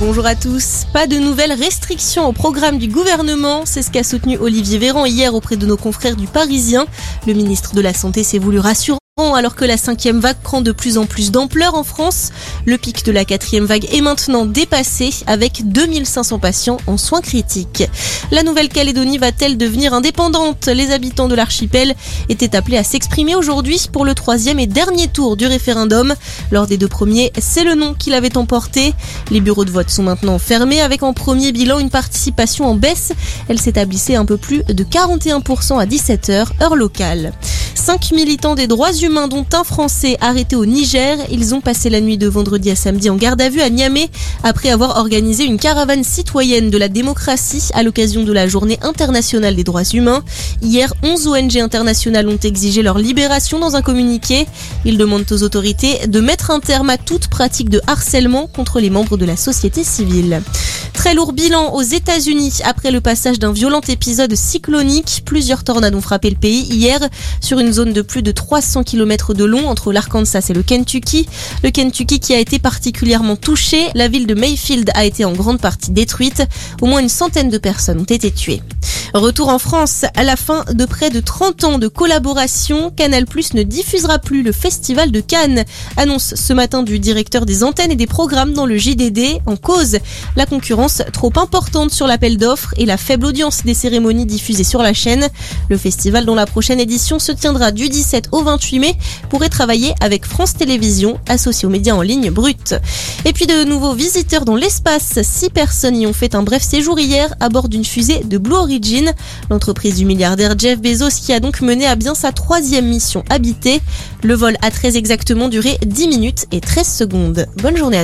Bonjour à tous. Pas de nouvelles restrictions au programme du gouvernement. C'est ce qu'a soutenu Olivier Véran hier auprès de nos confrères du Parisien. Le ministre de la Santé s'est voulu rassurer alors que la cinquième vague prend de plus en plus d'ampleur en France. Le pic de la quatrième vague est maintenant dépassé avec 2500 patients en soins critiques. La Nouvelle-Calédonie va-t-elle devenir indépendante? Les habitants de l'archipel étaient appelés à s'exprimer aujourd'hui pour le troisième et dernier tour du référendum. Lors des deux premiers, c'est le nom qui l'avait emporté. Les bureaux de vote sont maintenant fermés avec en premier bilan une participation en baisse. Elle s'établissait un peu plus de 41% à 17h, heure locale. Cinq militants des droits humains, dont un Français arrêté au Niger, ils ont passé la nuit de vendredi à samedi en garde à vue à Niamey après avoir organisé une caravane citoyenne de la démocratie à l'occasion de la journée internationale des droits humains. Hier, 11 ONG internationales ont exigé leur libération dans un communiqué. Ils demandent aux autorités de mettre un terme à toute pratique de harcèlement contre les membres de la société civile. Très lourd bilan aux États-Unis après le passage d'un violent épisode cyclonique. Plusieurs tornades ont frappé le pays hier sur une zone de plus de 300 km de long entre l'Arkansas et le Kentucky. Le Kentucky qui a été particulièrement touché. La ville de Mayfield a été en grande partie détruite. Au moins une centaine de personnes ont été tuées. Retour en France à la fin de près de 30 ans de collaboration. Canal Plus ne diffusera plus le Festival de Cannes. Annonce ce matin du directeur des antennes et des programmes dans le JDD en cause la trop importante sur l'appel d'offres et la faible audience des cérémonies diffusées sur la chaîne. Le festival dont la prochaine édition se tiendra du 17 au 28 mai pourrait travailler avec France Télévisions, associé aux médias en ligne brut. Et puis de nouveaux visiteurs dans l'espace. Six personnes y ont fait un bref séjour hier à bord d'une fusée de Blue Origin, l'entreprise du milliardaire Jeff Bezos qui a donc mené à bien sa troisième mission habitée. Le vol a très exactement duré 10 minutes et 13 secondes. Bonne journée à